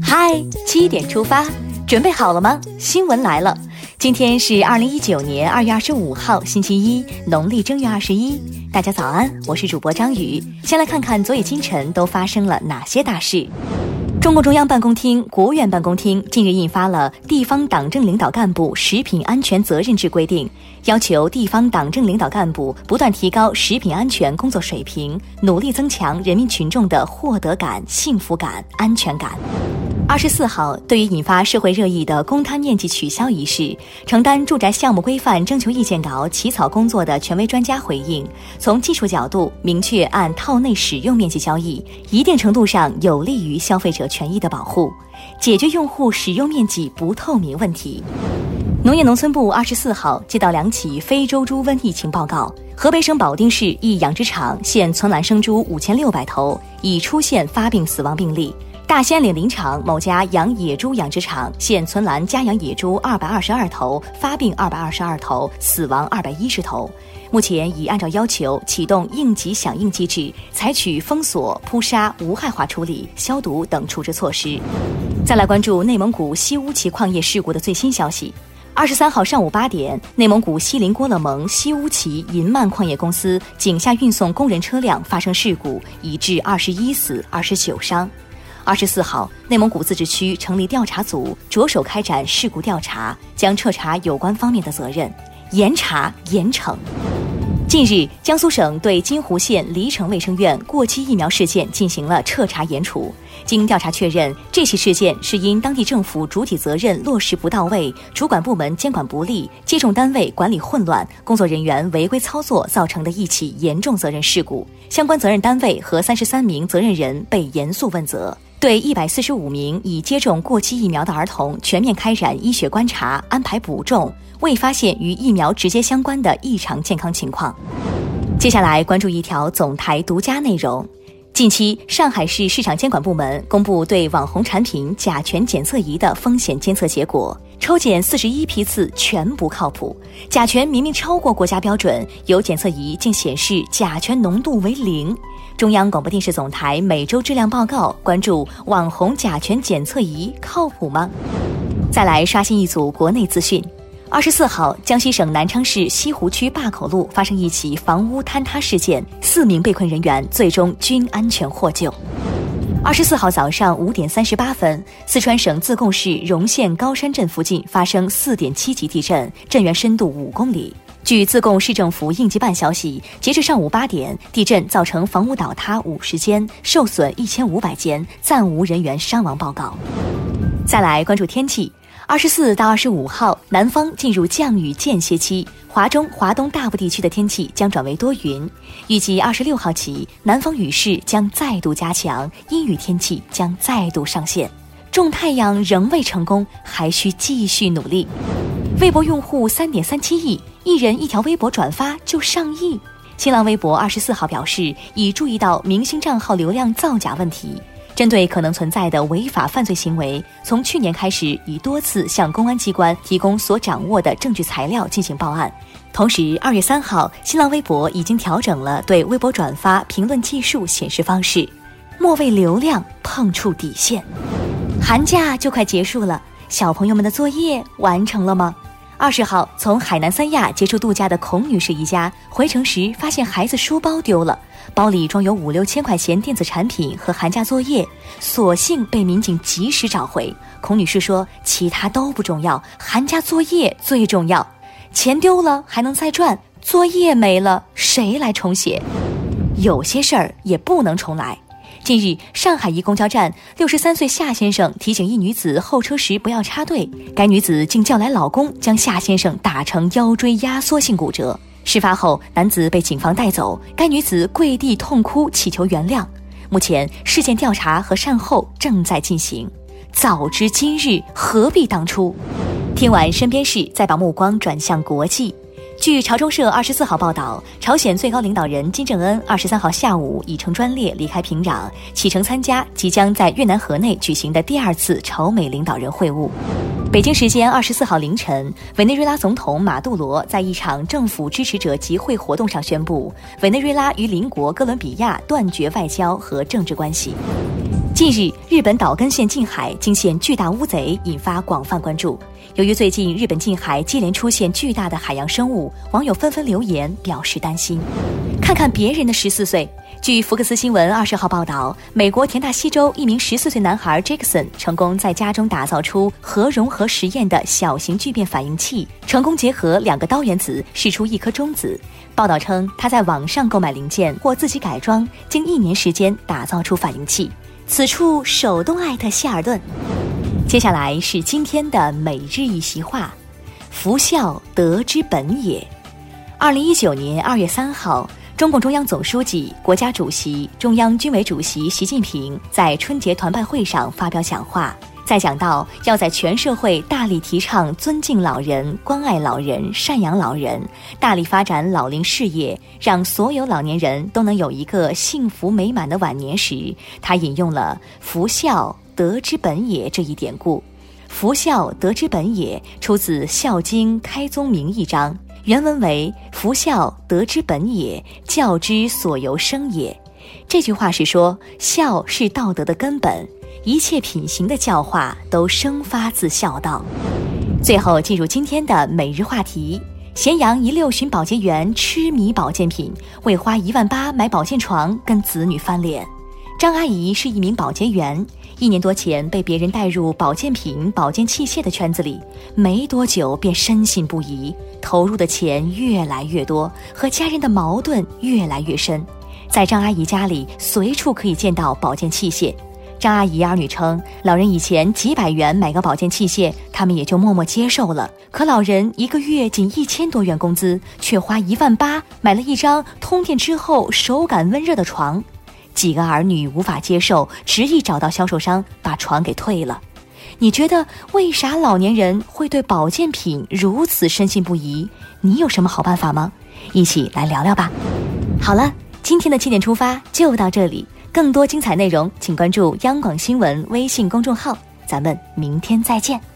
嗨，七点出发，准备好了吗？新闻来了，今天是二零一九年二月二十五号，星期一，农历正月二十一。大家早安，我是主播张宇。先来看看昨夜今晨都发生了哪些大事。中共中央办公厅、国务院办公厅近日印发了《地方党政领导干部食品安全责任制规定》，要求地方党政领导干部不断提高食品安全工作水平，努力增强人民群众的获得感、幸福感、安全感。二十四号，对于引发社会热议的公摊面积取消一事，承担住宅项目规范征求意见稿起草工作的权威专家回应，从技术角度明确按套内使用面积交易，一定程度上有利于消费者权益的保护，解决用户使用面积不透明问题。农业农村部二十四号接到两起非洲猪瘟疫情报告，河北省保定市一养殖场现存栏生猪五千六百头，已出现发病死亡病例。大兴安岭林场某家养野猪养殖场现存栏家养野猪二百二十二头，发病二百二十二头，死亡二百一十头。目前已按照要求启动应急响应机制，采取封锁、扑杀、无害化处理、消毒等处置措施。再来关注内蒙古西乌旗矿业事故的最新消息。二十三号上午八点，内蒙古锡林郭勒盟西乌旗银曼矿业公司井下运送工人车辆发生事故，已致二十一死、二十九伤。二十四号，内蒙古自治区成立调查组，着手开展事故调查，将彻查有关方面的责任，严查严惩。近日，江苏省对金湖县黎城卫生院过期疫苗事件进行了彻查严处。经调查确认，这起事件是因当地政府主体责任落实不到位、主管部门监管不力、接种单位管理混乱、工作人员违规操作造成的一起严重责任事故。相关责任单位和三十三名责任人被严肃问责。对一百四十五名已接种过期疫苗的儿童全面开展医学观察，安排补种，未发现与疫苗直接相关的异常健康情况。接下来关注一条总台独家内容：近期，上海市市场监管部门公布对网红产品甲醛检测仪的风险监测结果，抽检四十一批次全不靠谱，甲醛明明超过国家标准，有检测仪竟显示甲醛浓度为零。中央广播电视总台每周质量报告关注网红甲醛检测仪靠谱吗？再来刷新一组国内资讯。二十四号，江西省南昌市西湖区坝口路发生一起房屋坍塌事件，四名被困人员最终均安全获救。二十四号早上五点三十八分，四川省自贡市荣县高山镇附近发生四点七级地震，震源深度五公里。据自贡市政府应急办消息，截至上午八点，地震造成房屋倒塌五十间，受损一千五百间，暂无人员伤亡报告。再来关注天气，二十四到二十五号，南方进入降雨间歇期，华中、华东大部地区的天气将转为多云。预计二十六号起，南方雨势将再度加强，阴雨天气将再度上线。种太阳仍未成功，还需继续努力。微博用户三点三七亿。一人一条微博转发就上亿。新浪微博二十四号表示，已注意到明星账号流量造假问题，针对可能存在的违法犯罪行为，从去年开始已多次向公安机关提供所掌握的证据材料进行报案。同时，二月三号，新浪微博已经调整了对微博转发评论计数显示方式，莫为流量碰触底线。寒假就快结束了，小朋友们的作业完成了吗？二十号，从海南三亚结束度假的孔女士一家回城时，发现孩子书包丢了，包里装有五六千块钱电子产品和寒假作业，所幸被民警及时找回。孔女士说：“其他都不重要，寒假作业最重要。钱丢了还能再赚，作业没了谁来重写？有些事儿也不能重来。”近日，上海一公交站，六十三岁夏先生提醒一女子候车时不要插队，该女子竟叫来老公将夏先生打成腰椎压缩性骨折。事发后，男子被警方带走，该女子跪地痛哭祈求原谅。目前，事件调查和善后正在进行。早知今日，何必当初？听完身边事，再把目光转向国际。据朝中社二十四号报道，朝鲜最高领导人金正恩二十三号下午已乘专列离开平壤，启程参加即将在越南河内举行的第二次朝美领导人会晤。北京时间二十四号凌晨，委内瑞拉总统马杜罗在一场政府支持者集会活动上宣布，委内瑞拉与邻国哥伦比亚断绝外交和政治关系。近日，日本岛根县近海惊现巨大乌贼，引发广泛关注。由于最近日本近海接连出现巨大的海洋生物，网友纷纷留言表示担心。看看别人的十四岁。据福克斯新闻二十号报道，美国田纳西州一名十四岁男孩 Jackson 成功在家中打造出核融合实验的小型聚变反应器，成功结合两个氘原子，释出一颗中子。报道称，他在网上购买零件或自己改装，经一年时间打造出反应器。此处手动艾特希尔顿。接下来是今天的每日一席话：福孝德之本也。二零一九年二月三号，中共中央总书记、国家主席、中央军委主席习近平在春节团拜会上发表讲话，在讲到要在全社会大力提倡尊敬老人、关爱老人、赡养老人，大力发展老龄事业，让所有老年人都能有一个幸福美满的晚年时，他引用了“福孝德之本也”这一典故。“福孝德之本也”出自《孝经·开宗明义章》。原文为“福孝德之本也，教之所由生也”。这句话是说，孝是道德的根本，一切品行的教化都生发自孝道。最后进入今天的每日话题：咸阳一六旬保洁员痴迷保健品，为花一万八买保健床跟子女翻脸。张阿姨是一名保洁员。一年多前被别人带入保健品、保健器械的圈子里，没多久便深信不疑，投入的钱越来越多，和家人的矛盾越来越深。在张阿姨家里，随处可以见到保健器械。张阿姨儿女称，老人以前几百元买个保健器械，他们也就默默接受了。可老人一个月仅一千多元工资，却花一万八买了一张通电之后手感温热的床。几个儿女无法接受，执意找到销售商把床给退了。你觉得为啥老年人会对保健品如此深信不疑？你有什么好办法吗？一起来聊聊吧。好了，今天的七点出发就到这里，更多精彩内容请关注央广新闻微信公众号。咱们明天再见。